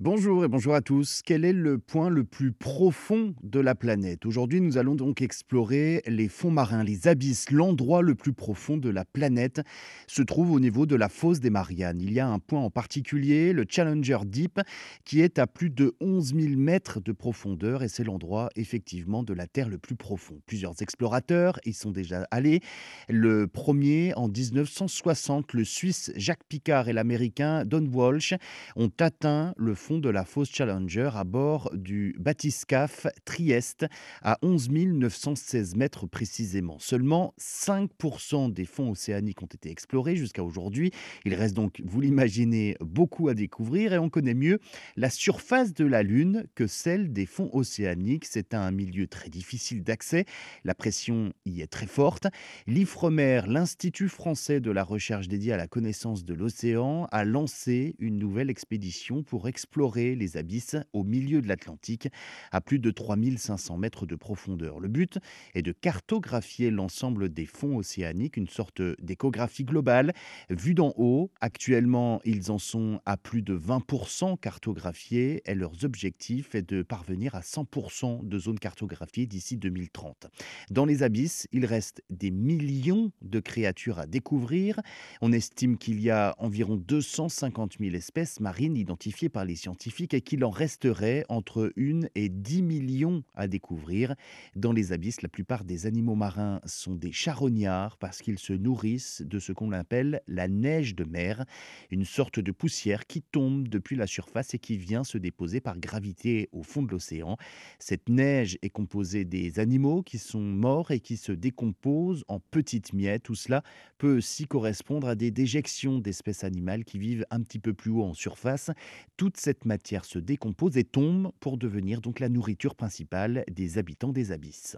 Bonjour et bonjour à tous. Quel est le point le plus profond de la planète? Aujourd'hui, nous allons donc explorer les fonds marins, les abysses. L'endroit le plus profond de la planète se trouve au niveau de la fosse des Mariannes. Il y a un point en particulier, le Challenger Deep, qui est à plus de 11 000 mètres de profondeur et c'est l'endroit effectivement de la Terre le plus profond. Plusieurs explorateurs y sont déjà allés. Le premier en 1960, le Suisse Jacques Picard et l'Américain Don Walsh ont atteint le fond de la fosse Challenger à bord du bathyscaphe Trieste à 11 916 mètres précisément. Seulement 5% des fonds océaniques ont été explorés jusqu'à aujourd'hui. Il reste donc, vous l'imaginez, beaucoup à découvrir et on connaît mieux la surface de la Lune que celle des fonds océaniques. C'est un milieu très difficile d'accès. La pression y est très forte. L'IFREMER, l'Institut français de la recherche dédié à la connaissance de l'océan, a lancé une nouvelle expédition pour explorer les abysses au milieu de l'Atlantique, à plus de 3500 mètres de profondeur. Le but est de cartographier l'ensemble des fonds océaniques, une sorte d'échographie globale vue d'en haut. Actuellement, ils en sont à plus de 20% cartographiés et leur objectif est de parvenir à 100% de zones cartographiées d'ici 2030. Dans les abysses, il reste des millions de créatures à découvrir. On estime qu'il y a environ 250 000 espèces marines identifiées par les scientifiques et qu'il en resterait entre 1 et 10 millions à découvrir. Dans les abysses, la plupart des animaux marins sont des charognards parce qu'ils se nourrissent de ce qu'on appelle la neige de mer, une sorte de poussière qui tombe depuis la surface et qui vient se déposer par gravité au fond de l'océan. Cette neige est composée des animaux qui sont morts et qui se décomposent en petites miettes. Tout cela peut aussi correspondre à des déjections d'espèces animales qui vivent un petit peu plus haut en surface. Toute cette matière se décompose et tombe pour devenir donc la nourriture principale des habitants des abysses.